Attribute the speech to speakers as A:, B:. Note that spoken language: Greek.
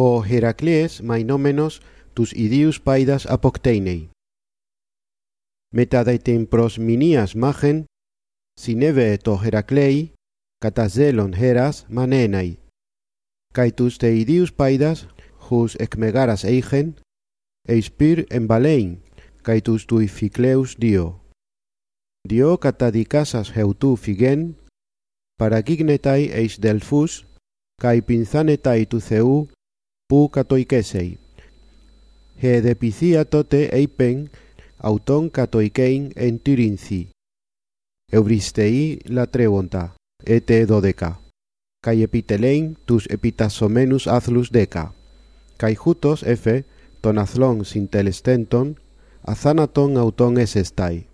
A: ο Ηρακλείες μαϊνόμενος τους ιδίους πάιδας αποκτέινεϊ. Μετά δε την προσμηνίας μάχεν, συνέβε το Ηρακλέη, κατά ζέλον Χέρας μανέναη. Καί τους τε ιδίους πάιδας, χους εκ μεγάρας έιχεν, εισπύρ εμπαλέιν, καί τους του Ιφικλέους δύο. Διό καταδικάσας χεουτού φυγέν, παραγίγνεταί εις δελφούς, καί πινθάνεταί του Θεού, που κατοικέσεϊ. Χεδεπιθία τότε είπεν, αουτόν κατοικέιν εν τυρίνθη. Ευριστεοί λατρεύοντα, έτε δώδεκα. Καί επιτελέιν τους επιτασσομένους άθλους δέκα. Καί χούτος έφε, των αθλών συντελεστέντων, αθάνατον αουτόν εσεστάι.